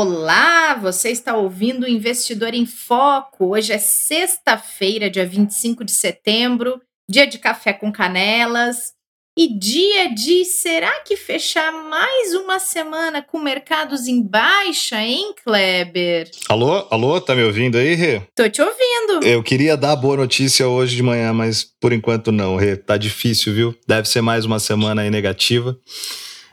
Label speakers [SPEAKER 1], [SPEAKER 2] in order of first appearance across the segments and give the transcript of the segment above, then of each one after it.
[SPEAKER 1] Olá, você está ouvindo o Investidor em Foco. Hoje é sexta-feira, dia 25 de setembro, dia de café com canelas e dia de será que fechar mais uma semana com mercados em baixa, hein, Kleber?
[SPEAKER 2] Alô, alô, tá me ouvindo aí, Rê?
[SPEAKER 1] Tô te ouvindo.
[SPEAKER 2] Eu queria dar boa notícia hoje de manhã, mas por enquanto não, Rê. Tá difícil, viu? Deve ser mais uma semana aí negativa.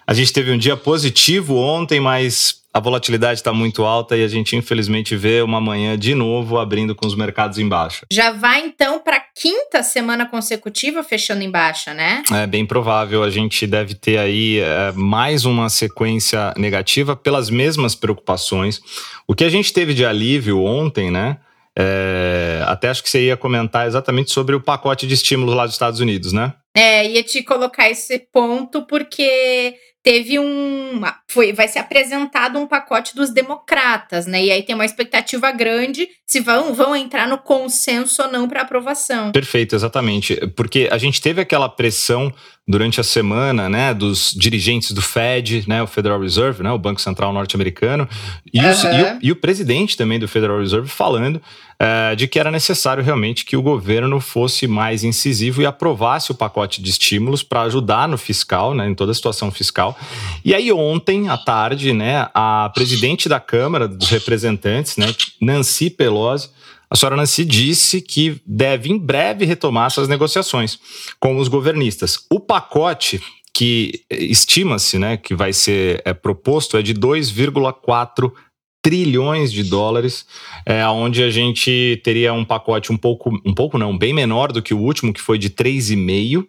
[SPEAKER 2] A gente teve um dia positivo ontem, mas a volatilidade está muito alta e a gente infelizmente vê uma manhã de novo abrindo com os mercados em baixa.
[SPEAKER 1] Já vai então para a quinta semana consecutiva fechando em baixa, né?
[SPEAKER 2] É bem provável. A gente deve ter aí é, mais uma sequência negativa pelas mesmas preocupações. O que a gente teve de alívio ontem, né? É, até acho que você ia comentar exatamente sobre o pacote de estímulos lá dos Estados Unidos, né?
[SPEAKER 1] É, ia te colocar esse ponto porque teve um. Foi, vai ser apresentado um pacote dos democratas, né? E aí tem uma expectativa grande se vão, vão entrar no consenso ou não para aprovação.
[SPEAKER 2] Perfeito, exatamente. Porque a gente teve aquela pressão durante a semana, né, dos dirigentes do Fed, né, o Federal Reserve, né, o Banco Central norte-americano, e, uhum. e, e, o presidente também do Federal Reserve falando uh, de que era necessário realmente que o governo fosse mais incisivo e aprovasse o pacote de estímulos para ajudar no fiscal, né, em toda a situação fiscal. E aí ontem à tarde, né, a presidente da Câmara dos Representantes, né, Nancy Pelosi, a senhora Nancy disse que deve em breve retomar essas negociações com os governistas. O pacote que estima-se, né, que vai ser é, proposto é de 2,4 trilhões de dólares, é, onde a gente teria um pacote um pouco, um pouco não, bem menor do que o último, que foi de 3,5.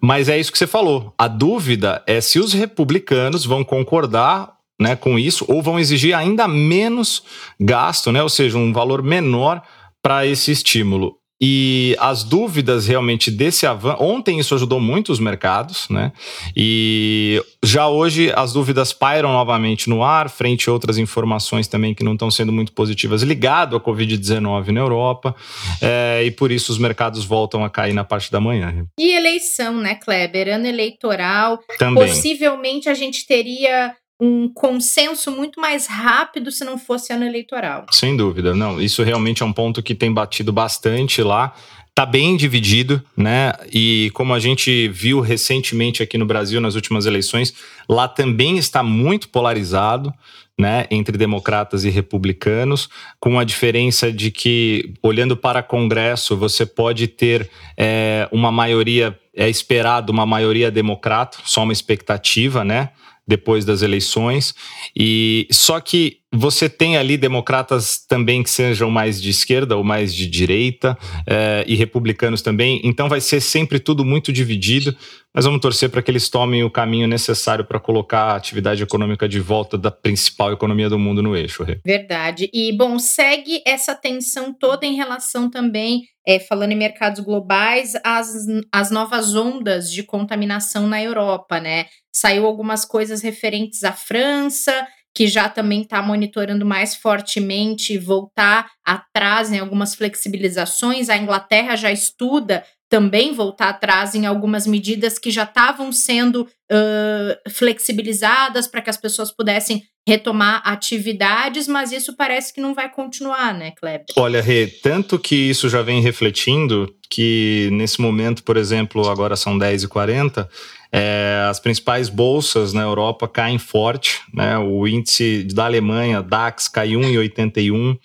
[SPEAKER 2] Mas é isso que você falou. A dúvida é se os republicanos vão concordar né, com isso, ou vão exigir ainda menos gasto, né, ou seja, um valor menor para esse estímulo. E as dúvidas realmente desse avanço. Ontem isso ajudou muito os mercados, né? E já hoje as dúvidas pairam novamente no ar, frente a outras informações também que não estão sendo muito positivas ligado à Covid-19 na Europa. É, e por isso os mercados voltam a cair na parte da manhã.
[SPEAKER 1] E eleição, né, Kleber? Ano eleitoral. Também. Possivelmente a gente teria um consenso muito mais rápido se não fosse ano eleitoral.
[SPEAKER 2] Sem dúvida, não. Isso realmente é um ponto que tem batido bastante lá. Tá bem dividido, né? E como a gente viu recentemente aqui no Brasil nas últimas eleições, lá também está muito polarizado. Né, entre democratas e republicanos, com a diferença de que, olhando para Congresso, você pode ter é, uma maioria, é esperado uma maioria democrata, só uma expectativa, né? Depois das eleições. E só que você tem ali democratas também que sejam mais de esquerda ou mais de direita é, e republicanos também. Então vai ser sempre tudo muito dividido. Mas vamos torcer para que eles tomem o caminho necessário para colocar a atividade econômica de volta da principal economia do mundo no eixo.
[SPEAKER 1] Verdade. E bom, segue essa tensão toda em relação também é, falando em mercados globais, as, as novas ondas de contaminação na Europa, né? Saiu algumas coisas referentes à França, que já também está monitorando mais fortemente voltar atrás em algumas flexibilizações. A Inglaterra já estuda também voltar atrás em algumas medidas que já estavam sendo uh, flexibilizadas para que as pessoas pudessem retomar atividades, mas isso parece que não vai continuar, né, Kleber?
[SPEAKER 2] Olha, Rê, tanto que isso já vem refletindo que nesse momento, por exemplo, agora são 10h40, é, as principais bolsas na Europa caem forte, né? O índice da Alemanha, DAX, cai 1,81, uh,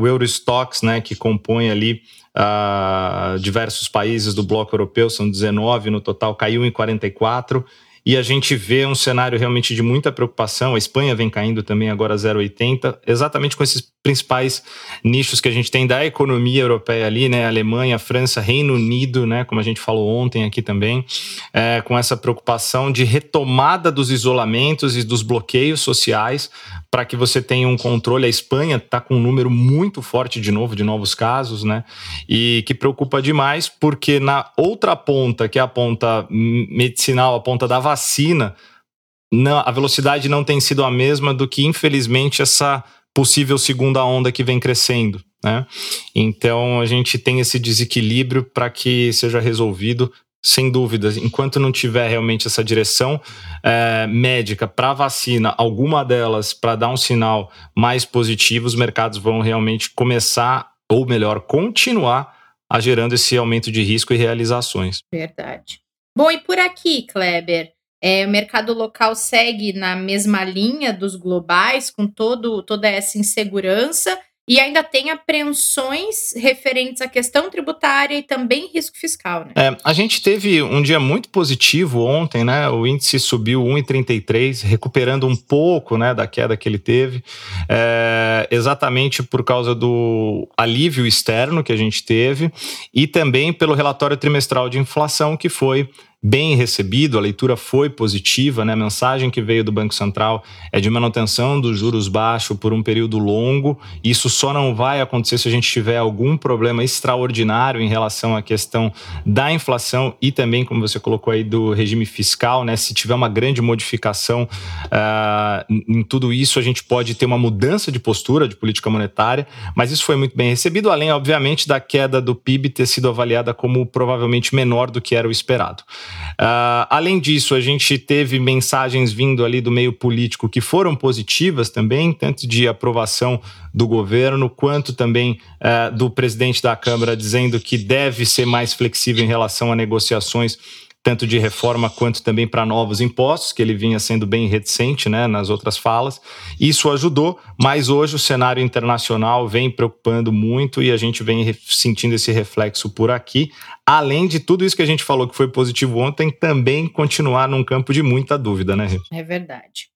[SPEAKER 2] o Eurostox, né, que compõe ali uh, diversos países do bloco europeu, são 19 no total, caiu em 44 e a gente vê um cenário realmente de muita preocupação. A Espanha vem caindo também agora 0,80, exatamente com esses principais nichos que a gente tem da economia europeia ali, né? Alemanha, França, Reino Unido, né? Como a gente falou ontem aqui também, é, com essa preocupação de retomada dos isolamentos e dos bloqueios sociais para que você tenha um controle. A Espanha está com um número muito forte de novo de novos casos, né? E que preocupa demais, porque na outra ponta, que é a ponta medicinal, a ponta da vacina, não, a velocidade não tem sido a mesma do que, infelizmente, essa possível segunda onda que vem crescendo. Né? Então a gente tem esse desequilíbrio para que seja resolvido. Sem dúvidas, enquanto não tiver realmente essa direção é, médica para vacina, alguma delas para dar um sinal mais positivo, os mercados vão realmente começar, ou melhor, continuar a gerando esse aumento de risco e realizações.
[SPEAKER 1] Verdade. Bom, e por aqui, Kleber? É, o mercado local segue na mesma linha dos globais, com todo, toda essa insegurança, e ainda tem apreensões referentes à questão tributária e também risco fiscal. Né?
[SPEAKER 2] É, a gente teve um dia muito positivo ontem, né? O índice subiu 1,33, recuperando um pouco né, da queda que ele teve, é, exatamente por causa do alívio externo que a gente teve e também pelo relatório trimestral de inflação que foi bem recebido, a leitura foi positiva, né? A mensagem que veio do Banco Central é de manutenção dos juros baixos por um período longo. Isso só não vai acontecer se a gente tiver algum problema extraordinário em relação à questão da inflação e também, como você colocou aí, do regime fiscal, né? Se tiver uma grande modificação uh, em tudo isso, a gente pode ter uma mudança de postura de política monetária, mas isso foi muito bem recebido, além, obviamente, da queda do PIB ter sido avaliada como provavelmente menor do que era o esperado. Uh, além disso, a gente teve mensagens vindo ali do meio político que foram positivas também, tanto de aprovação do governo, quanto também uh, do presidente da Câmara dizendo que deve ser mais flexível em relação a negociações tanto de reforma quanto também para novos impostos, que ele vinha sendo bem reticente né, nas outras falas. Isso ajudou, mas hoje o cenário internacional vem preocupando muito e a gente vem sentindo esse reflexo por aqui. Além de tudo isso que a gente falou que foi positivo ontem, também continuar num campo de muita dúvida, né?
[SPEAKER 1] É verdade.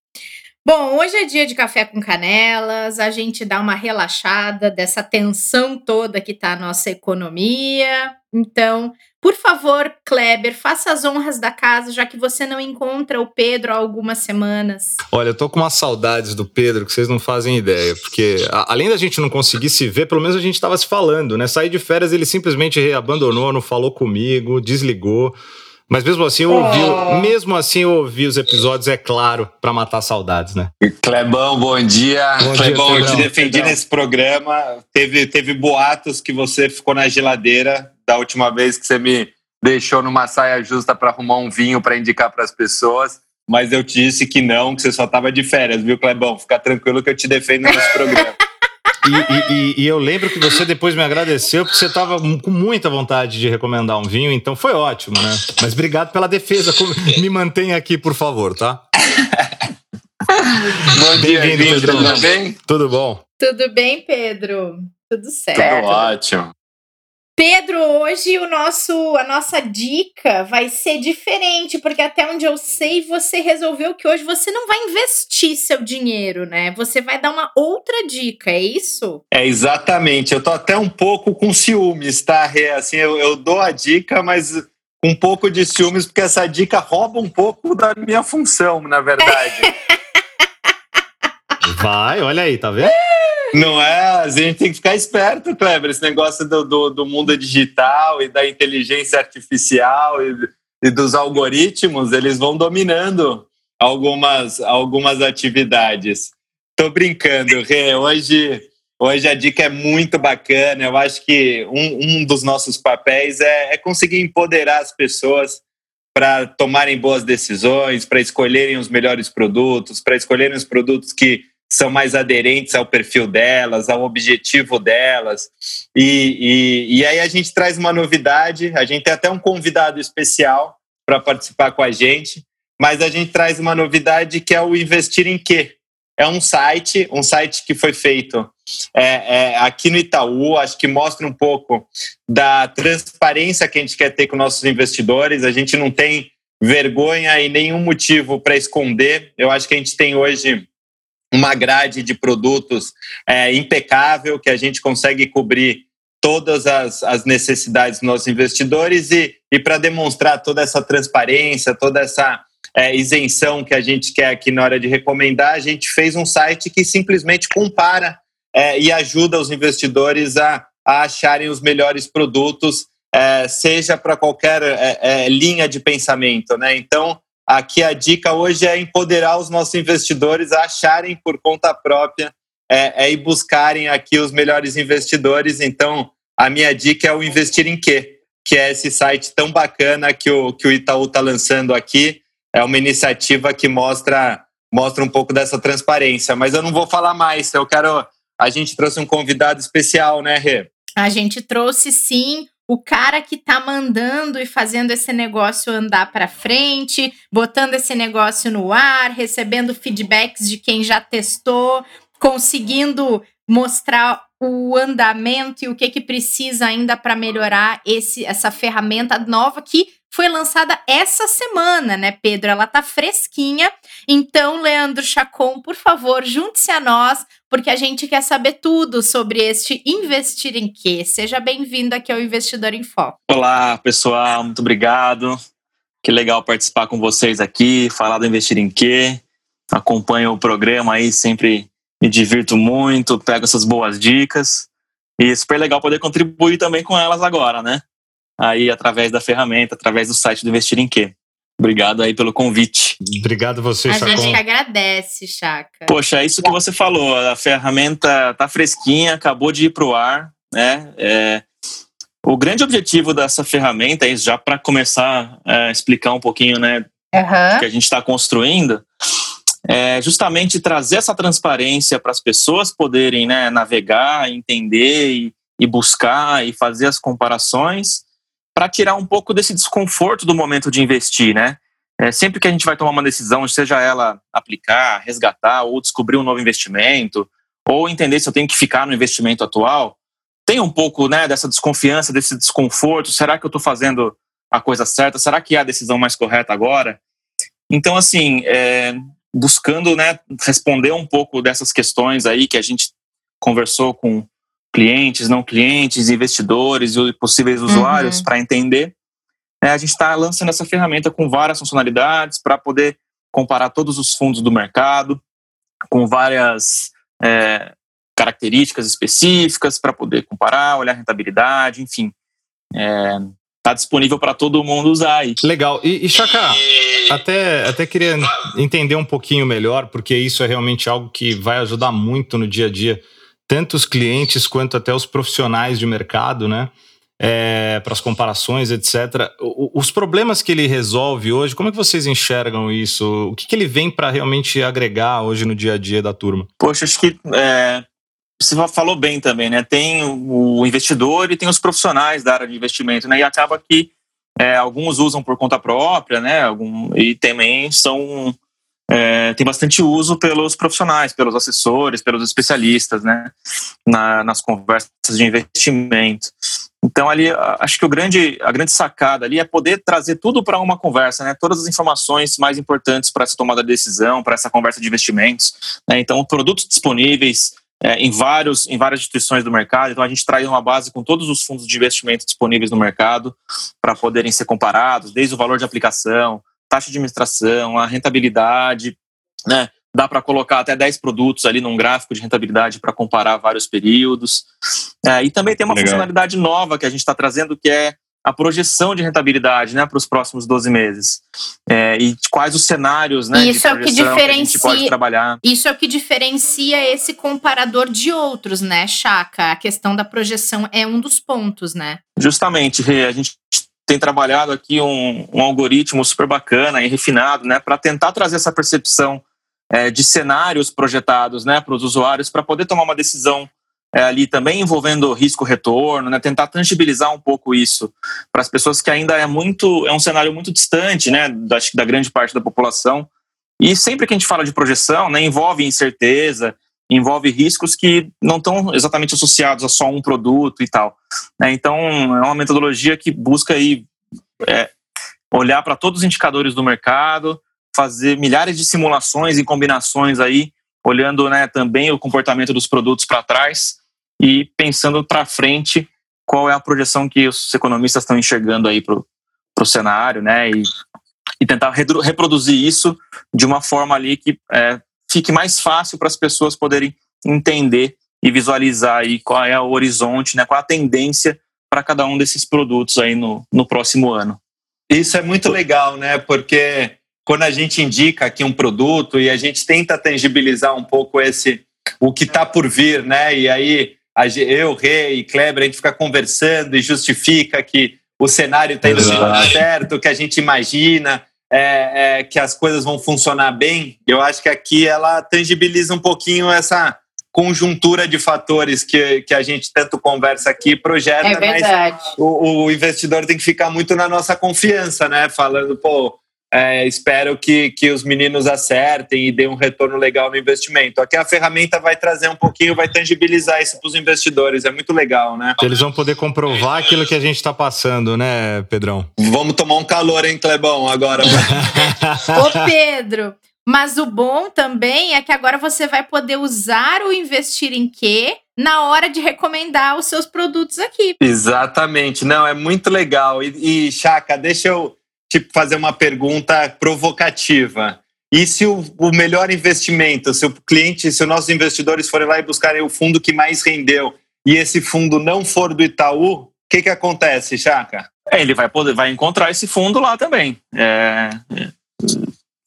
[SPEAKER 1] Bom, hoje é dia de café com canelas, a gente dá uma relaxada dessa tensão toda que está a nossa economia. Então, por favor, Kleber, faça as honras da casa, já que você não encontra o Pedro há algumas semanas.
[SPEAKER 2] Olha, eu tô com umas saudades do Pedro que vocês não fazem ideia, porque a, além da gente não conseguir se ver, pelo menos a gente estava se falando, né? Saí de férias, ele simplesmente reabandonou, não falou comigo, desligou. Mas mesmo assim eu ouvi, oh. mesmo assim eu ouvi os episódios, é claro, para matar saudades, né?
[SPEAKER 3] Clebão, bom dia. Bom Clebão, dia, eu te defendi nesse programa. Teve, teve boatos que você ficou na geladeira da última vez que você me deixou numa saia justa para arrumar um vinho para indicar para as pessoas, mas eu te disse que não, que você só estava de férias, viu, Clebão? Fica tranquilo que eu te defendo nesse programa.
[SPEAKER 2] E, e, e, eu lembro que você depois me agradeceu porque você estava com muita vontade de recomendar um vinho, então foi ótimo, né? Mas obrigado pela defesa. Me mantenha aqui, por favor, tá?
[SPEAKER 3] Bom dia, Pedro. Tudo bem?
[SPEAKER 2] Tudo bom?
[SPEAKER 1] Tudo bem, Pedro? Tudo certo.
[SPEAKER 3] Tudo ótimo.
[SPEAKER 1] Pedro, hoje o nosso, a nossa dica vai ser diferente, porque até onde eu sei, você resolveu que hoje você não vai investir seu dinheiro, né? Você vai dar uma outra dica, é isso?
[SPEAKER 3] É, exatamente. Eu tô até um pouco com ciúmes, tá? Assim, eu, eu dou a dica, mas com um pouco de ciúmes, porque essa dica rouba um pouco da minha função, na verdade.
[SPEAKER 2] vai, olha aí, tá vendo?
[SPEAKER 3] Não é? A gente tem que ficar esperto, Kleber. Esse negócio do, do, do mundo digital e da inteligência artificial e, e, dos algoritmos, eles vão dominando algumas, algumas atividades. Tô brincando, Rê. Hoje, hoje a dica é muito bacana. Eu acho que um, um dos nossos papéis é, é conseguir empoderar as pessoas para tomarem boas decisões, para escolherem os melhores produtos, para escolherem os produtos que são mais aderentes ao perfil delas, ao objetivo delas. E, e, e aí a gente traz uma novidade, a gente tem até um convidado especial para participar com a gente, mas a gente traz uma novidade que é o Investir em Quê? É um site, um site que foi feito é, é, aqui no Itaú, acho que mostra um pouco da transparência que a gente quer ter com nossos investidores. A gente não tem vergonha e nenhum motivo para esconder. Eu acho que a gente tem hoje uma grade de produtos é, impecável, que a gente consegue cobrir todas as, as necessidades dos nossos investidores e, e para demonstrar toda essa transparência, toda essa é, isenção que a gente quer aqui na hora de recomendar, a gente fez um site que simplesmente compara é, e ajuda os investidores a, a acharem os melhores produtos, é, seja para qualquer é, é, linha de pensamento. Né? Então, aqui a dica hoje é empoderar os nossos investidores a acharem por conta própria é, é buscarem aqui os melhores investidores. Então, a minha dica é o Investir em Quê? Que é esse site tão bacana que o, que o Itaú está lançando aqui é uma iniciativa que mostra, mostra um pouco dessa transparência. Mas eu não vou falar mais, eu quero. A gente trouxe um convidado especial, né, Rê?
[SPEAKER 1] A gente trouxe sim o cara que está mandando e fazendo esse negócio andar para frente, botando esse negócio no ar, recebendo feedbacks de quem já testou, conseguindo mostrar o andamento e o que que precisa ainda para melhorar esse essa ferramenta nova que foi lançada essa semana, né, Pedro? Ela tá fresquinha. Então, Leandro Chacon, por favor, junte-se a nós, porque a gente quer saber tudo sobre este investir em quê. Seja bem-vindo aqui ao Investidor em Foco.
[SPEAKER 4] Olá, pessoal, muito obrigado. Que legal participar com vocês aqui, falar do investir em quê. Acompanho o programa aí, sempre me divirto muito, pego essas boas dicas. E super legal poder contribuir também com elas agora, né? aí através da ferramenta, através do site do Investir em Quê. Obrigado aí pelo convite.
[SPEAKER 2] Obrigado você,
[SPEAKER 1] A
[SPEAKER 2] Chacon.
[SPEAKER 1] gente que agradece, Chaca.
[SPEAKER 4] Poxa, é isso que você falou. A ferramenta tá fresquinha, acabou de ir para o ar, né? É, o grande objetivo dessa ferramenta, é já para começar a explicar um pouquinho, né,
[SPEAKER 1] uhum.
[SPEAKER 4] que a gente está construindo, é justamente trazer essa transparência para as pessoas poderem né, navegar, entender e, e buscar e fazer as comparações para tirar um pouco desse desconforto do momento de investir, né? É, sempre que a gente vai tomar uma decisão, seja ela aplicar, resgatar ou descobrir um novo investimento, ou entender se eu tenho que ficar no investimento atual, tem um pouco né, dessa desconfiança, desse desconforto. Será que eu estou fazendo a coisa certa? Será que é a decisão mais correta agora? Então, assim, é, buscando né, responder um pouco dessas questões aí que a gente conversou com clientes, não clientes, investidores e possíveis uhum. usuários uhum. para entender. É, a gente está lançando essa ferramenta com várias funcionalidades para poder comparar todos os fundos do mercado, com várias é, características específicas para poder comparar, olhar rentabilidade, enfim. Está é, disponível para todo mundo usar aí.
[SPEAKER 2] Legal. E, e Chaka, até, até queria entender um pouquinho melhor, porque isso é realmente algo que vai ajudar muito no dia a dia tanto os clientes quanto até os profissionais de mercado, né? É, para as comparações, etc. O, os problemas que ele resolve hoje, como é que vocês enxergam isso? O que, que ele vem para realmente agregar hoje no dia a dia da turma?
[SPEAKER 4] Poxa, acho que é, você falou bem também, né? Tem o investidor e tem os profissionais da área de investimento, né? E acaba que é, alguns usam por conta própria, né? Algum, e também são é, tem bastante uso pelos profissionais, pelos assessores, pelos especialistas, né, na, nas conversas de investimento. Então ali, acho que o grande, a grande sacada ali é poder trazer tudo para uma conversa, né, todas as informações mais importantes para essa tomada de decisão, para essa conversa de investimentos. Né, então, produtos disponíveis é, em, vários, em várias instituições do mercado. Então, a gente traz uma base com todos os fundos de investimento disponíveis no mercado para poderem ser comparados, desde o valor de aplicação, taxa de administração, a rentabilidade, né? Dá para colocar até 10 produtos ali num gráfico de rentabilidade para comparar vários períodos. É, e também tem uma Legal. funcionalidade nova que a gente está trazendo, que é a projeção de rentabilidade né, para os próximos 12 meses. É, e quais os cenários né,
[SPEAKER 1] isso
[SPEAKER 4] de é o que, diferencia, que a gente pode trabalhar.
[SPEAKER 1] Isso é o que diferencia esse comparador de outros, né, Chaca? A questão da projeção é um dos pontos, né?
[SPEAKER 4] Justamente, Rê. A gente tem trabalhado aqui um, um algoritmo super bacana e refinado, né, para tentar trazer essa percepção é, de cenários projetados, né, para os usuários, para poder tomar uma decisão é, ali também envolvendo risco-retorno, né, tentar tangibilizar um pouco isso para as pessoas que ainda é muito, é um cenário muito distante, né, da, da grande parte da população. E sempre que a gente fala de projeção, né, envolve incerteza, envolve riscos que não estão exatamente associados a só um produto e tal. Né? Então, é uma metodologia que busca aí, é, olhar para todos os indicadores do mercado, fazer milhares de simulações e combinações aí olhando né, também o comportamento dos produtos para trás e pensando para frente qual é a projeção que os economistas estão enxergando aí para o cenário, né? E, e tentar reproduzir isso de uma forma ali que é, fique mais fácil para as pessoas poderem entender e visualizar aí qual é o horizonte, né? Qual a tendência para cada um desses produtos aí no, no próximo ano.
[SPEAKER 3] Isso é muito legal, né? Porque quando a gente indica aqui um produto e a gente tenta tangibilizar um pouco esse o que está por vir, né? E aí eu, Rei e Kleber, a gente fica conversando e justifica que o cenário está indo certo, que a gente imagina é, é, que as coisas vão funcionar bem. Eu acho que aqui ela tangibiliza um pouquinho essa conjuntura de fatores que, que a gente tanto conversa aqui projeta, é mas o, o investidor tem que ficar muito na nossa confiança, né? Falando, pô, é, espero que, que os meninos acertem e deem um retorno legal no investimento. Aqui a ferramenta vai trazer um pouquinho, vai tangibilizar isso para os investidores. É muito legal, né?
[SPEAKER 2] Eles vão poder comprovar aquilo que a gente está passando, né, Pedrão?
[SPEAKER 3] Vamos tomar um calor, hein, Clebão, agora.
[SPEAKER 1] Ô, Pedro, mas o bom também é que agora você vai poder usar o investir em quê na hora de recomendar os seus produtos aqui.
[SPEAKER 3] Exatamente. Não, é muito legal. E, e Chaka, deixa eu tipo, fazer uma pergunta provocativa. E se o, o, melhor investimento, se o cliente, se os nossos investidores forem lá e buscarem o fundo que mais rendeu e esse fundo não for do Itaú, o que, que acontece, Chaka?
[SPEAKER 4] É, ele vai poder vai encontrar esse fundo lá também. É,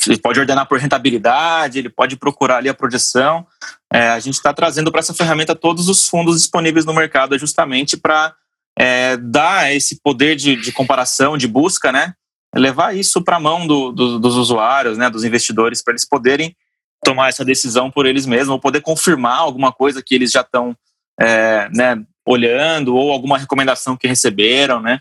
[SPEAKER 4] ele pode ordenar por rentabilidade, ele pode procurar ali a projeção. É, a gente está trazendo para essa ferramenta todos os fundos disponíveis no mercado justamente para é, dar esse poder de, de comparação, de busca, né? Levar isso para a mão do, do, dos usuários, né, dos investidores, para eles poderem tomar essa decisão por eles mesmos, ou poder confirmar alguma coisa que eles já estão é, né, olhando, ou alguma recomendação que receberam, né?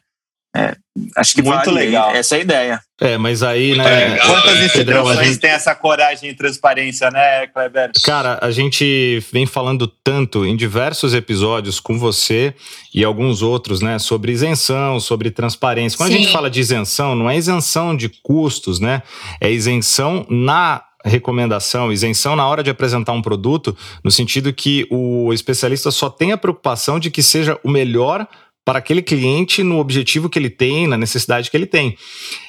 [SPEAKER 4] É, acho que
[SPEAKER 3] muito vale, legal.
[SPEAKER 4] Essa é a ideia.
[SPEAKER 2] É, mas aí, né?
[SPEAKER 3] É, quantas instituições gente... têm essa coragem e transparência, né, Kleber?
[SPEAKER 2] Cara, a gente vem falando tanto em diversos episódios com você e alguns outros, né, sobre isenção, sobre transparência. Quando Sim. a gente fala de isenção, não é isenção de custos, né? É isenção na recomendação, isenção na hora de apresentar um produto, no sentido que o especialista só tem a preocupação de que seja o melhor para aquele cliente no objetivo que ele tem, na necessidade que ele tem.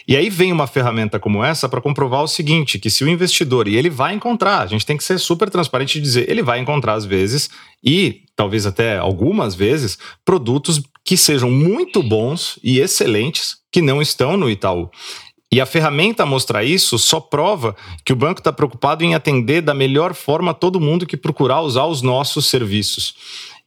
[SPEAKER 2] E aí vem uma ferramenta como essa para comprovar o seguinte, que se o investidor, e ele vai encontrar, a gente tem que ser super transparente e dizer, ele vai encontrar às vezes, e talvez até algumas vezes, produtos que sejam muito bons e excelentes que não estão no Itaú. E a ferramenta mostrar isso só prova que o banco está preocupado em atender da melhor forma todo mundo que procurar usar os nossos serviços.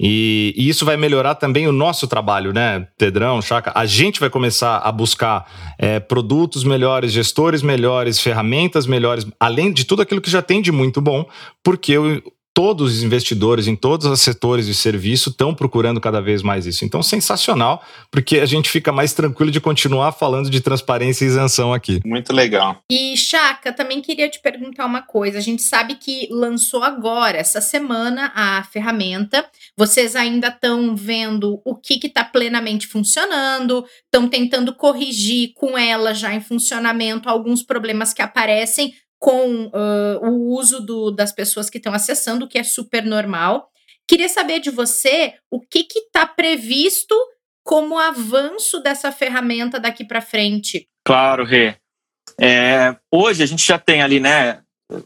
[SPEAKER 2] E, e, isso vai melhorar também o nosso trabalho, né, Pedrão, Chaca? A gente vai começar a buscar é, produtos melhores, gestores melhores, ferramentas melhores, além de tudo aquilo que já tem de muito bom, porque o, todos os investidores em todos os setores de serviço estão procurando cada vez mais isso. Então, sensacional, porque a gente fica mais tranquilo de continuar falando de transparência e isenção aqui.
[SPEAKER 3] Muito legal.
[SPEAKER 1] E, Chaca, também queria te perguntar uma coisa. A gente sabe que lançou agora, essa semana, a ferramenta. Vocês ainda estão vendo o que está plenamente funcionando, estão tentando corrigir com ela já em funcionamento alguns problemas que aparecem com uh, o uso do, das pessoas que estão acessando, o que é super normal. Queria saber de você o que está previsto como avanço dessa ferramenta daqui para frente.
[SPEAKER 4] Claro, Rê. É, hoje a gente já tem ali, né,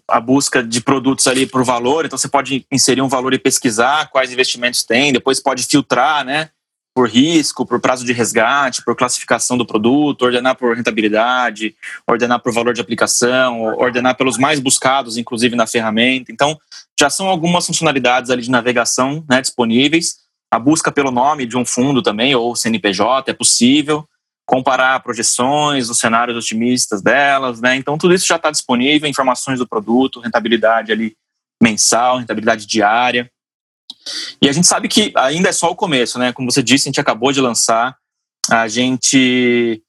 [SPEAKER 4] a busca de produtos ali por valor, então você pode inserir um valor e pesquisar quais investimentos tem, depois pode filtrar, né, por risco, por prazo de resgate, por classificação do produto, ordenar por rentabilidade, ordenar por valor de aplicação, ordenar pelos mais buscados, inclusive na ferramenta. Então, já são algumas funcionalidades ali de navegação né, disponíveis. A busca pelo nome de um fundo também, ou CNPJ, é possível. Comparar projeções, os cenários otimistas delas, né? Então, tudo isso já está disponível, informações do produto, rentabilidade ali mensal, rentabilidade diária. E a gente sabe que ainda é só o começo, né? Como você disse, a gente acabou de lançar. A gente.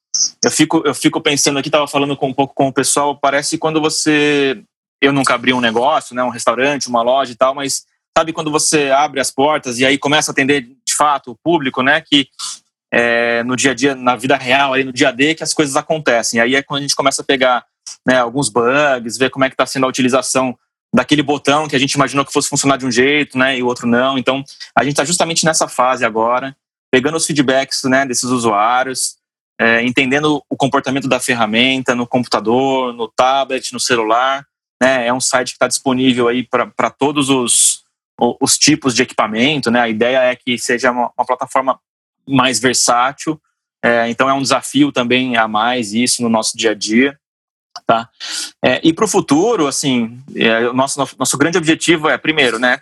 [SPEAKER 4] Eu fico, eu fico pensando aqui, estava falando com, um pouco com o pessoal, parece quando você. Eu nunca abri um negócio, né? Um restaurante, uma loja e tal, mas sabe quando você abre as portas e aí começa a atender de fato o público, né? Que é, no dia a dia, na vida real, aí no dia a dia, que as coisas acontecem. Aí é quando a gente começa a pegar né, alguns bugs, ver como é que está sendo a utilização daquele botão que a gente imaginou que fosse funcionar de um jeito, né, e o outro não. Então, a gente está justamente nessa fase agora, pegando os feedbacks, né, desses usuários, é, entendendo o comportamento da ferramenta no computador, no tablet, no celular. Né, é um site que está disponível aí para todos os, os tipos de equipamento. Né, a ideia é que seja uma, uma plataforma mais versátil. É, então, é um desafio também a mais isso no nosso dia a dia. Tá? É, e para o futuro, assim, é, o nosso, nosso grande objetivo é, primeiro, né,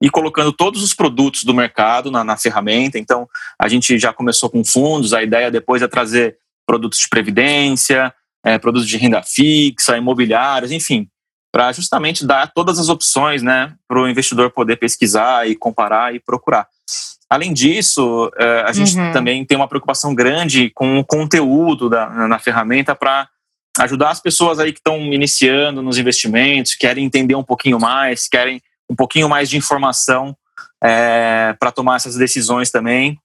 [SPEAKER 4] ir colocando todos os produtos do mercado na, na, ferramenta. Então, a gente já começou com fundos, a ideia depois é trazer produtos de previdência, é, produtos de renda fixa, imobiliários, enfim, para justamente dar todas as opções né, para o investidor poder pesquisar e comparar e procurar. Além disso, é, a gente uhum. também tem uma preocupação grande com o conteúdo da, na ferramenta para ajudar as pessoas aí que estão iniciando nos investimentos, querem entender um pouquinho mais, querem um pouquinho mais de informação é, para tomar essas decisões também.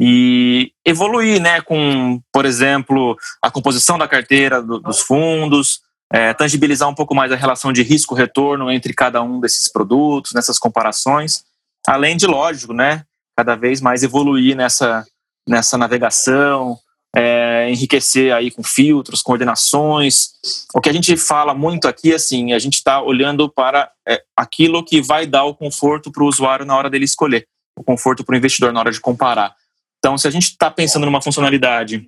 [SPEAKER 4] E evoluir, né, com, por exemplo, a composição da carteira do, dos fundos, é, tangibilizar um pouco mais a relação de risco-retorno entre cada um desses produtos, nessas comparações, além de, lógico, né, cada vez mais evoluir nessa, nessa navegação, é, enriquecer aí com filtros, coordenações. O que a gente fala muito aqui, assim, a gente está olhando para é, aquilo que vai dar o conforto para o usuário na hora dele escolher, o conforto para o investidor na hora de comparar. Então, se a gente está pensando numa funcionalidade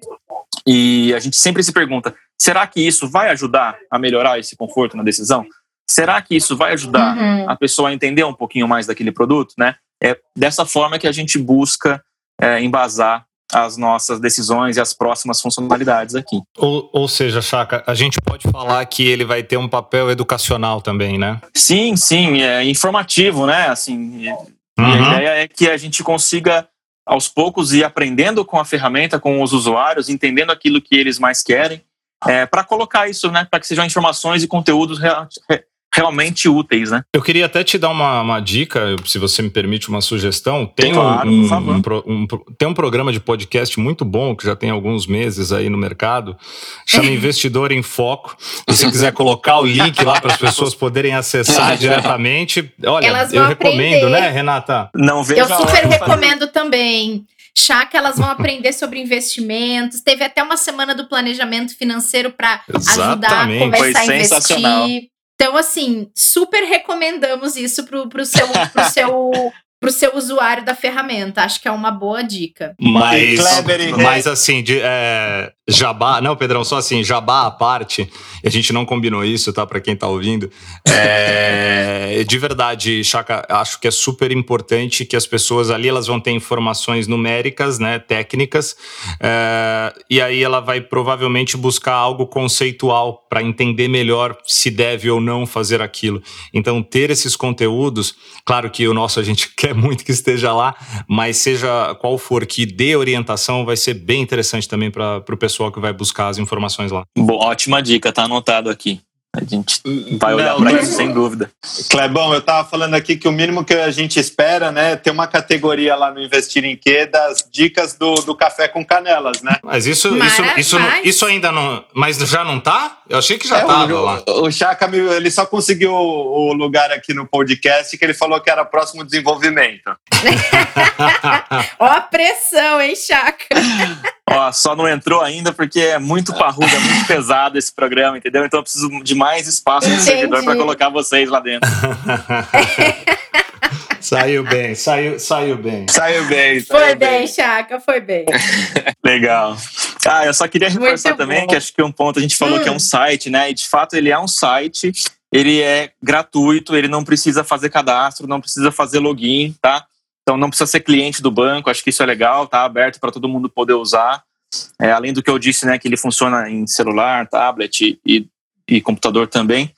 [SPEAKER 4] e a gente sempre se pergunta, será que isso vai ajudar a melhorar esse conforto na decisão? Será que isso vai ajudar uhum. a pessoa a entender um pouquinho mais daquele produto, né? É dessa forma que a gente busca é, embasar as nossas decisões e as próximas funcionalidades aqui.
[SPEAKER 2] Ou, ou seja, Chaka, a gente pode falar que ele vai ter um papel educacional também, né?
[SPEAKER 4] Sim, sim, é informativo, né? Assim, uhum. a ideia é que a gente consiga aos poucos ir aprendendo com a ferramenta, com os usuários, entendendo aquilo que eles mais querem, é, para colocar isso, né, para que sejam informações e conteúdos realmente úteis, né?
[SPEAKER 2] Eu queria até te dar uma, uma dica, se você me permite uma sugestão. Tem
[SPEAKER 4] claro,
[SPEAKER 2] um, um, um, tem um programa de podcast muito bom que já tem alguns meses aí no mercado, chama Investidor em Foco. Se você quiser colocar o link lá para as pessoas poderem acessar diretamente, olha, eu recomendo, né, Renata?
[SPEAKER 1] Não vejo. Eu super recomendo também. Chá que elas vão aprender sobre investimentos. Teve até uma semana do planejamento financeiro para ajudar a começar a investir. Então, assim, super recomendamos isso pro, pro seu, pro seu para o seu usuário da ferramenta. Acho que é uma boa dica.
[SPEAKER 2] Mas, mas assim, de, é, jabá, não, Pedrão, só assim, jabá à parte, a gente não combinou isso, tá? Para quem está ouvindo. É, de verdade, Chaka, acho que é super importante que as pessoas ali elas vão ter informações numéricas, né, técnicas, é, e aí ela vai provavelmente buscar algo conceitual para entender melhor se deve ou não fazer aquilo. Então, ter esses conteúdos, claro que o nosso a gente quer muito que esteja lá, mas seja qual for que dê orientação, vai ser bem interessante também para o pessoal que vai buscar as informações lá.
[SPEAKER 4] Bom, ótima dica, tá anotado aqui. A gente vai olhar para isso sem dúvida.
[SPEAKER 3] Clebão, eu estava falando aqui que o mínimo que a gente espera, né, ter uma categoria lá no Investir em Quê das dicas do, do café com canelas, né?
[SPEAKER 2] Mas isso, isso, isso, isso ainda não. Mas já não tá? Eu achei que já é,
[SPEAKER 3] lá. O Chaka, ele só conseguiu o lugar aqui no podcast que ele falou que era próximo desenvolvimento.
[SPEAKER 1] Ó a pressão, hein, Chaka?
[SPEAKER 4] Ó, só não entrou ainda porque é muito parrudo, é muito pesado esse programa, entendeu? Então eu preciso de mais espaço no servidor para colocar vocês lá dentro.
[SPEAKER 2] Saiu bem, saiu, saiu bem.
[SPEAKER 3] Saiu bem.
[SPEAKER 1] Saiu foi bem, bem, Chaca, foi bem.
[SPEAKER 4] Legal. Ah, eu só queria reforçar Muito também bom. que acho que um ponto a gente falou hum. que é um hum. site, né? E de fato ele é um site, ele é gratuito, ele não precisa fazer cadastro, não precisa fazer login, tá? Então não precisa ser cliente do banco, acho que isso é legal, tá aberto para todo mundo poder usar. É, além do que eu disse, né, que ele funciona em celular, tablet e, e computador também.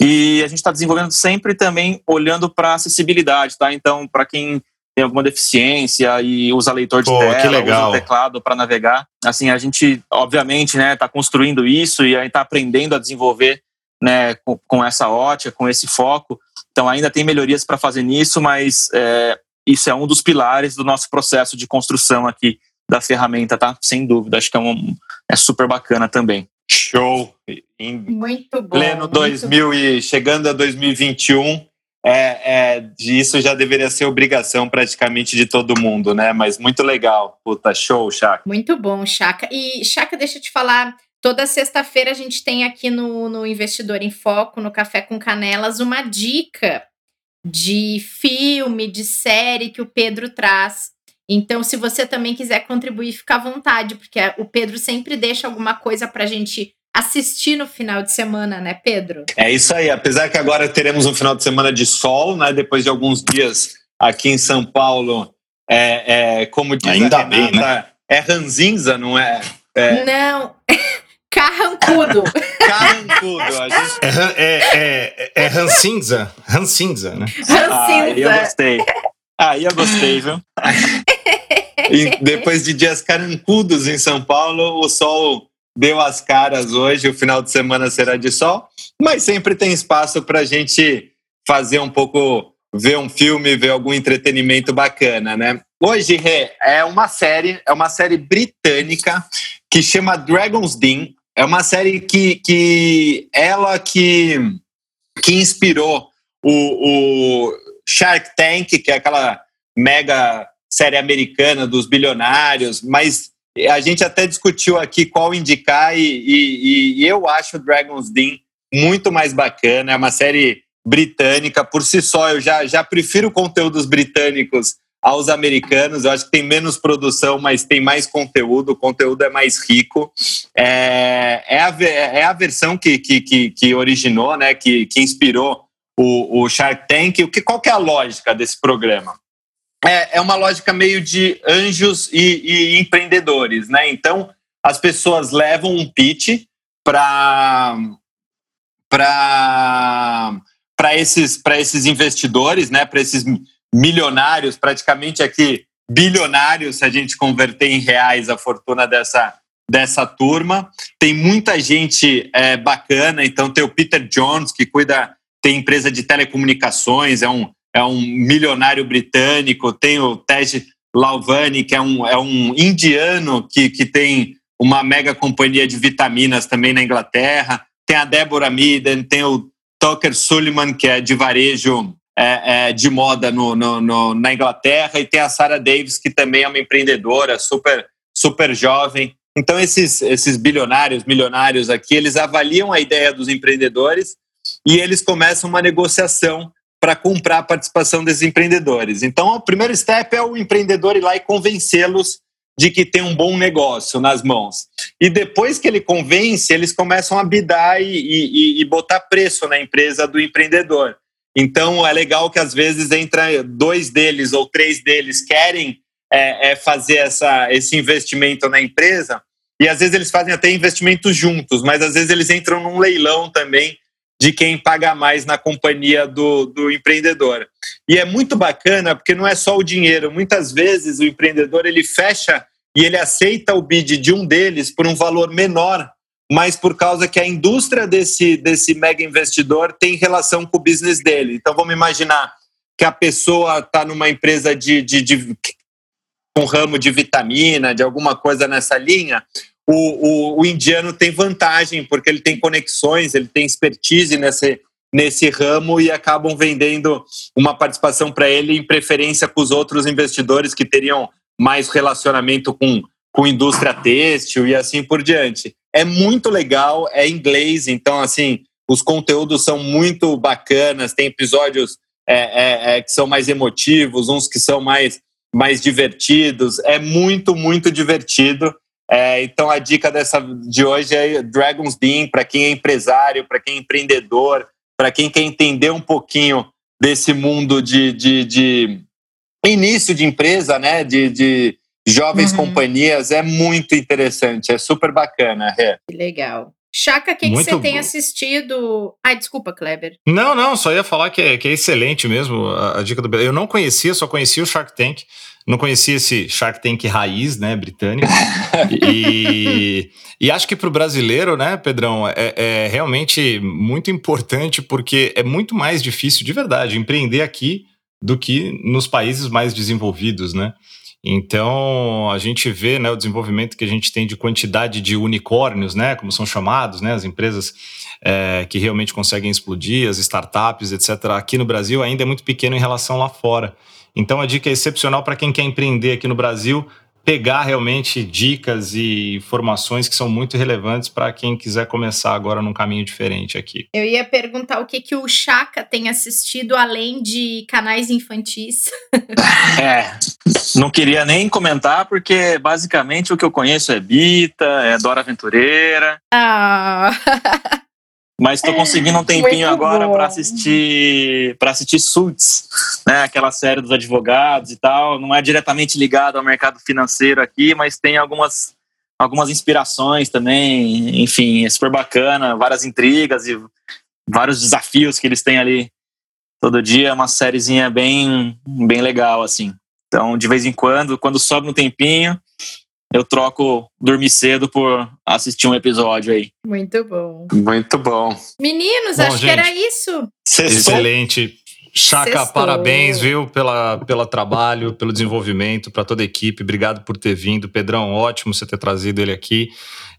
[SPEAKER 4] E a gente está desenvolvendo sempre também olhando para acessibilidade, tá? Então, para quem tem alguma deficiência e usa leitor de Pô, tela, usa teclado para navegar, assim, a gente, obviamente, né, está construindo isso e está aprendendo a desenvolver né, com, com, essa ótica, com esse foco. Então, ainda tem melhorias para fazer nisso, mas é, isso é um dos pilares do nosso processo de construção aqui da ferramenta, tá? Sem dúvida, acho que é, um, é super bacana também.
[SPEAKER 3] Show!
[SPEAKER 1] Em muito bom.
[SPEAKER 3] Pleno 2000
[SPEAKER 1] muito...
[SPEAKER 3] e chegando a 2021, é, é, isso já deveria ser obrigação praticamente de todo mundo, né? Mas muito legal. Puta, show, Chaka.
[SPEAKER 1] Muito bom, Chaka. E, Chaka, deixa eu te falar. Toda sexta-feira a gente tem aqui no, no Investidor em Foco, no Café com Canelas, uma dica de filme, de série que o Pedro traz. Então, se você também quiser contribuir, fica à vontade, porque o Pedro sempre deixa alguma coisa para a gente assistir no final de semana, né, Pedro?
[SPEAKER 3] É isso aí. Apesar que agora teremos um final de semana de sol, né? Depois de alguns dias aqui em São Paulo, é, é como diz
[SPEAKER 2] Ainda a Renata, bem, né?
[SPEAKER 3] é ranzinza, não é?
[SPEAKER 1] é... Não. Carrancudo.
[SPEAKER 3] Carrancudo. Gente...
[SPEAKER 2] É, é, é, é rancinza. Rancinza, né?
[SPEAKER 1] Rancinza. Ah,
[SPEAKER 4] eu gostei. Aí eu gostei, viu?
[SPEAKER 3] e depois de dias carancudos em São Paulo, o sol deu as caras hoje, o final de semana será de sol, mas sempre tem espaço para a gente fazer um pouco, ver um filme, ver algum entretenimento bacana, né? Hoje, Rê, é uma série, é uma série britânica que chama Dragon's Den. É uma série que, que ela que, que inspirou o, o Shark Tank, que é aquela mega série americana dos bilionários, mas a gente até discutiu aqui qual indicar e, e, e eu acho Dragon's Den muito mais bacana. É uma série britânica por si só. Eu já, já prefiro conteúdos britânicos aos americanos. Eu acho que tem menos produção, mas tem mais conteúdo. O conteúdo é mais rico. É, é, a, é a versão que, que, que, que originou, né? Que, que inspirou o, o Shark Tank. O que, qual que é a lógica desse programa? é, é uma lógica meio de anjos e, e empreendedores, né? Então, as pessoas levam um pitch para para esses, para esses investidores, né, para esses milionários, praticamente aqui bilionários, se a gente converter em reais a fortuna dessa, dessa turma. Tem muita gente é, bacana, então tem o Peter Jones, que cuida, tem empresa de telecomunicações, é um é um milionário britânico, tem o Tej Lauvani, que é um, é um indiano que, que tem uma mega companhia de vitaminas também na Inglaterra, tem a Deborah Meaden, tem o Tucker Sullivan, que é de varejo é, é, de moda no, no, no, na Inglaterra, e tem a Sarah Davis, que também é uma empreendedora super, super jovem. Então, esses, esses bilionários, milionários aqui, eles avaliam a ideia dos empreendedores e eles começam uma negociação para comprar a participação desses empreendedores. Então, o primeiro step é o empreendedor ir lá e convencê-los de que tem um bom negócio nas mãos. E depois que ele convence, eles começam a bidar e, e, e botar preço na empresa do empreendedor. Então, é legal que às vezes entra dois deles ou três deles querem é, é fazer essa, esse investimento na empresa, e às vezes eles fazem até investimentos juntos, mas às vezes eles entram num leilão também de quem paga mais na companhia do, do empreendedor. E é muito bacana porque não é só o dinheiro. Muitas vezes o empreendedor ele fecha e ele aceita o bid de um deles por um valor menor, mas por causa que a indústria desse, desse mega investidor tem relação com o business dele. Então vamos imaginar que a pessoa está numa empresa de, de, de um ramo de vitamina, de alguma coisa nessa linha, o, o, o, indiano tem vantagem, porque ele tem conexões, ele tem expertise nesse, nesse ramo e acabam vendendo uma participação para ele em preferência com os outros investidores que teriam mais relacionamento com, com indústria têxtil e assim por diante. É muito legal, é inglês, então assim, os conteúdos são muito bacanas, tem episódios é, é, é, que são mais emotivos, uns que são mais, mais divertidos, é muito, muito divertido. É, então a dica dessa de hoje é Dragon's Den para quem é empresário, para quem é empreendedor, para quem quer entender um pouquinho desse mundo de, de, de início de empresa, né? De, de jovens uhum. companhias, é muito interessante, é super bacana. É.
[SPEAKER 1] Que legal. Chaka, o que, você tem assistido? Ai, desculpa, Kleber.
[SPEAKER 2] Não, não, só ia falar que é, que é excelente mesmo a, a dica do. Eu não conhecia, só conhecia o Shark Tank. Não conhecia esse Shark Tank raiz, né, britânico. e, e acho que para o brasileiro, né, Pedrão, é, é, realmente muito importante porque é muito mais difícil, de verdade, empreender aqui do que nos países mais desenvolvidos, né? Então, a gente vê né, o desenvolvimento que a gente tem de quantidade de unicórnios, né, como são chamados, né, as empresas é, que realmente conseguem explodir, as startups, etc. Aqui no Brasil ainda é muito pequeno em relação lá fora. Então, a dica é excepcional para quem quer empreender aqui no Brasil, pegar realmente dicas e informações que são muito relevantes para quem quiser começar agora num caminho diferente aqui.
[SPEAKER 1] Eu ia perguntar o que, que o Chaka tem assistido além de canais infantis.
[SPEAKER 4] é, não queria nem comentar, porque basicamente o que eu conheço é Bita, é Dora Aventureira.
[SPEAKER 1] Ah.
[SPEAKER 4] Mas estou conseguindo um tempinho Muito agora para assistir para assistir Suits, né? Aquela série dos advogados e tal. Não é diretamente ligado ao mercado financeiro aqui, mas tem algumas algumas inspirações também. Enfim, é super bacana, várias intrigas e vários desafios que eles têm ali todo dia. É uma sériezinha bem bem legal assim. Então, de vez em quando, quando sobe um tempinho, eu troco dormir cedo por assistir um episódio aí.
[SPEAKER 1] Muito bom.
[SPEAKER 3] Muito bom.
[SPEAKER 1] Meninos, bom, acho gente, que era isso.
[SPEAKER 2] Excelente. Chaka, parabéns, viu, pela, pelo trabalho, pelo desenvolvimento, para toda a equipe. Obrigado por ter vindo. Pedrão, ótimo você ter trazido ele aqui.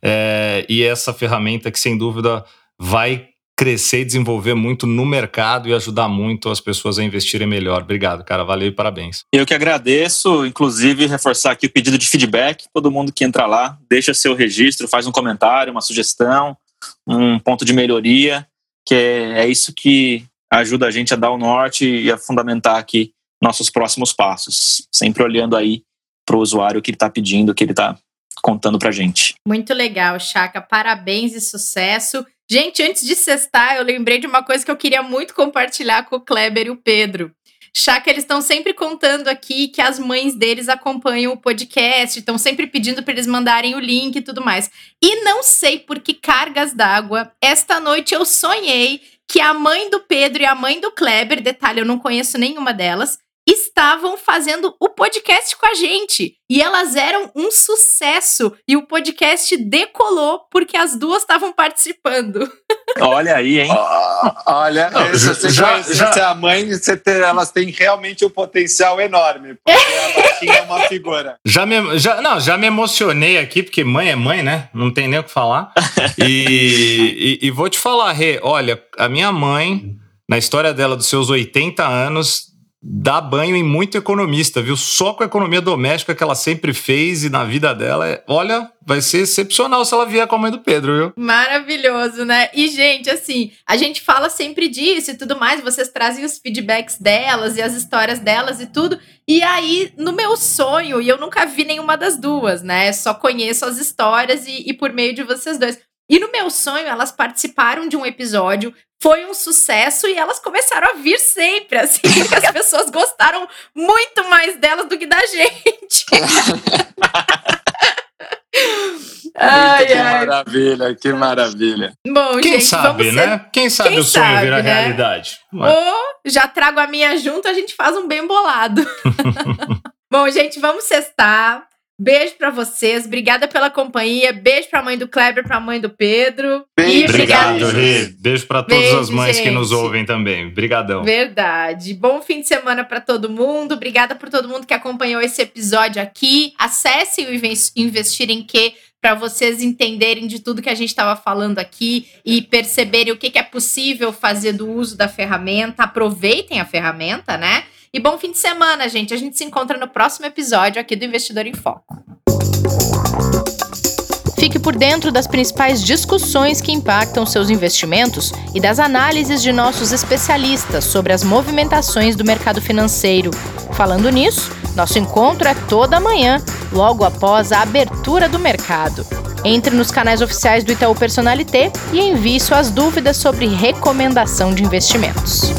[SPEAKER 2] É, e essa ferramenta que, sem dúvida, vai crescer e desenvolver muito no mercado e ajudar muito as pessoas a investirem melhor. Obrigado, cara. Valeu e parabéns.
[SPEAKER 4] Eu que agradeço, inclusive, reforçar aqui o pedido de feedback. Todo mundo que entra lá, deixa seu registro, faz um comentário, uma sugestão, um ponto de melhoria, que é, é isso que ajuda a gente a dar o norte e a fundamentar aqui nossos próximos passos, sempre olhando aí para o usuário que ele está pedindo, que ele está contando para gente.
[SPEAKER 1] Muito legal, Chaka. Parabéns e sucesso. Gente, antes de sextar, eu lembrei de uma coisa que eu queria muito compartilhar com o Kleber e o Pedro. Já que eles estão sempre contando aqui que as mães deles acompanham o podcast, estão sempre pedindo para eles mandarem o link e tudo mais. E não sei por que cargas d'água, esta noite eu sonhei que a mãe do Pedro e a mãe do Kleber, detalhe, eu não conheço nenhuma delas, estavam fazendo o podcast com a gente. E elas eram um sucesso. E o podcast decolou porque as duas estavam participando.
[SPEAKER 4] Olha aí, hein?
[SPEAKER 3] olha, Não, você já, já... a mãe, você ter, elas têm realmente um potencial enorme. Porque a é uma figura.
[SPEAKER 2] Já me, já, não, já me emocionei aqui, porque mãe é mãe, né? Não tem nem o que falar. e, e, e vou te falar, Rê, olha, a minha mãe, na história dela dos seus 80 anos, dá banho em muito economista, viu? Só com a economia doméstica que ela sempre fez e na vida dela, é, olha, vai ser excepcional se ela vier com a mãe do Pedro, viu?
[SPEAKER 1] Maravilhoso, né? E, gente, assim, a gente fala sempre disso e tudo mais, vocês trazem os feedbacks delas e as histórias delas e tudo. E aí, no meu sonho, e eu nunca vi nenhuma das duas, né? Só conheço as histórias e, e por meio de vocês dois. E no meu sonho, elas participaram de um episódio, foi um sucesso e elas começaram a vir sempre, assim, porque as pessoas gostaram muito mais delas do que da gente.
[SPEAKER 3] ai, que ai. maravilha, que maravilha.
[SPEAKER 1] Bom,
[SPEAKER 2] Quem
[SPEAKER 1] gente,
[SPEAKER 2] sabe,
[SPEAKER 1] ser...
[SPEAKER 2] né? Quem sabe Quem o sonho sabe, virar né? realidade.
[SPEAKER 1] Ou já trago a minha junto, a gente faz um bem bolado. Bom, gente, vamos cestar. Beijo para vocês, obrigada pela companhia. Beijo para a mãe do Kleber, para a mãe do Pedro.
[SPEAKER 2] Beijo, obrigado, Rê. Beijo para todas Beijo, as mães gente. que nos ouvem também. Obrigadão.
[SPEAKER 1] Verdade. Bom fim de semana para todo mundo. Obrigada por todo mundo que acompanhou esse episódio aqui. Acessem o Investir em Que para vocês entenderem de tudo que a gente estava falando aqui e perceberem o que, que é possível fazer do uso da ferramenta. Aproveitem a ferramenta, né? E bom fim de semana, gente. A gente se encontra no próximo episódio aqui do Investidor em Foco. Fique por dentro das principais discussões que impactam seus investimentos e das análises de nossos especialistas sobre as movimentações do mercado financeiro. Falando nisso, nosso encontro é toda manhã, logo após a abertura do mercado. Entre nos canais oficiais do Itaú Personalité e envie suas dúvidas sobre recomendação de investimentos.